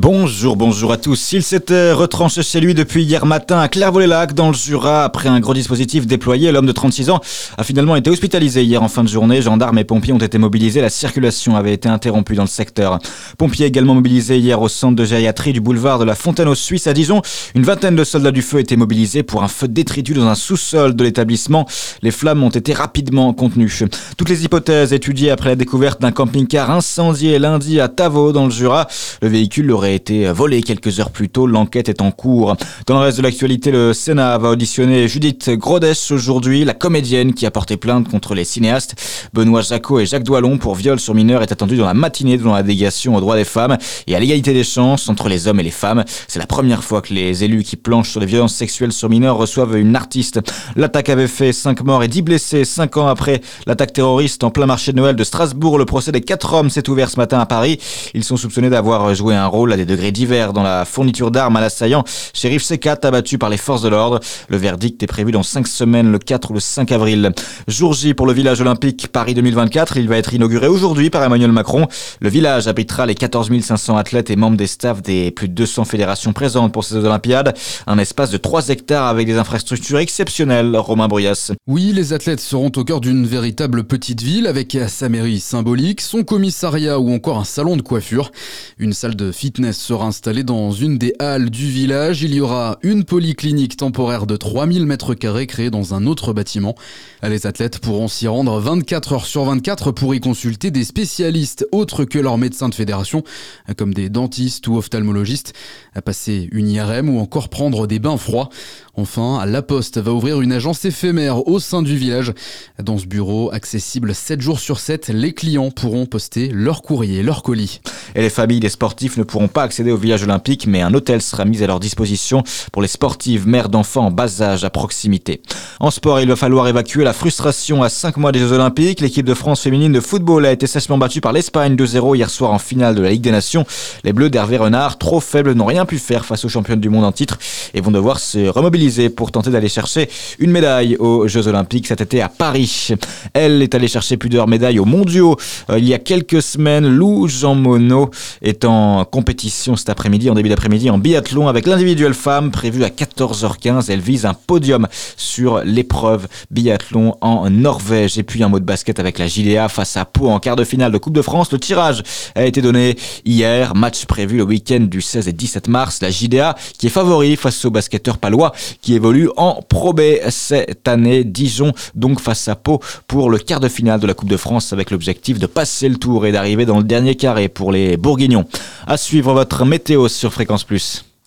Bonjour, bonjour à tous. Il s'était retranché chez lui depuis hier matin à Clairvaux-les-Lacs dans le Jura. Après un gros dispositif déployé, l'homme de 36 ans a finalement été hospitalisé hier en fin de journée. Gendarmes et pompiers ont été mobilisés. La circulation avait été interrompue dans le secteur. Pompiers également mobilisés hier au centre de gériatrie du boulevard de la Fontaine aux Suisse à Dijon. Une vingtaine de soldats du feu étaient mobilisés pour un feu détritus dans un sous-sol de l'établissement. Les flammes ont été rapidement contenues. Toutes les hypothèses étudiées après la découverte d'un camping-car incendié lundi à Tavaux dans le Jura. Le véhicule aurait été volé quelques heures plus tôt. L'enquête est en cours. Dans le reste de l'actualité, le Sénat va auditionner Judith Grodès aujourd'hui, la comédienne qui a porté plainte contre les cinéastes. Benoît Jacot et Jacques Doilon pour viol sur mineur est attendu dans la matinée devant la délégation aux droits des femmes et à l'égalité des chances entre les hommes et les femmes. C'est la première fois que les élus qui planchent sur les violences sexuelles sur mineurs reçoivent une artiste. L'attaque avait fait 5 morts et 10 blessés 5 ans après l'attaque terroriste en plein marché de Noël de Strasbourg. Le procès des 4 hommes s'est ouvert ce matin à Paris. Ils sont soupçonnés d'avoir joué un rôle à des degrés divers dans la fourniture d'armes à l'assaillant. Shérif C4 abattu par les forces de l'ordre. Le verdict est prévu dans 5 semaines, le 4 ou le 5 avril. Jour J pour le village olympique Paris 2024. Il va être inauguré aujourd'hui par Emmanuel Macron. Le village abritera les 14 500 athlètes et membres des staffs des plus de 200 fédérations présentes pour ces Olympiades. Un espace de 3 hectares avec des infrastructures exceptionnelles. Romain Bruyas. Oui, les athlètes seront au cœur d'une véritable petite ville avec sa mairie symbolique, son commissariat ou encore un salon de coiffure. Une salle de fitness sera installée dans une des halles du village. Il y aura une polyclinique temporaire de 3000 mètres carrés créée dans un autre bâtiment. Les athlètes pourront s'y rendre 24 heures sur 24 pour y consulter des spécialistes autres que leurs médecins de fédération, comme des dentistes ou ophtalmologistes, à passer une IRM ou encore prendre des bains froids. Enfin, La Poste va ouvrir une agence éphémère au sein du village. Dans ce bureau, accessible 7 jours sur 7, les clients pourront poster leur courrier, leur colis. Et les familles des sportifs ne pourront pas accéder au village olympique, mais un hôtel sera mis à leur disposition pour les sportives mères d'enfants en bas âge à proximité. En sport, il va falloir évacuer la frustration à 5 mois des Jeux Olympiques. L'équipe de France féminine de football a été sèchement battue par l'Espagne 2-0 hier soir en finale de la Ligue des Nations. Les Bleus d'Hervé Renard, trop faibles, n'ont rien pu faire face aux championnes du monde en titre et vont devoir se remobiliser pour tenter d'aller chercher une médaille aux Jeux Olympiques cet été à Paris. Elle est allée chercher plusieurs médailles aux mondiaux euh, il y a quelques semaines. Lou Jean Monod est en compétition cet après-midi, en début d'après-midi, en biathlon avec l'individuelle femme prévue à 14h15. Elle vise un podium sur l'épreuve biathlon en Norvège. Et puis un mot de basket avec la JDA face à Pau en quart de finale de Coupe de France. Le tirage a été donné hier. Match prévu le week-end du 16 et 17 mars. La JDA qui est favori face au basketteur palois qui évolue en Pro B cette année. Dijon donc face à Pau pour le quart de finale de la Coupe de France avec l'objectif de passer le tour et d'arriver dans le dernier carré pour les Bourguignons. À suivre votre météo sur Fréquence Plus.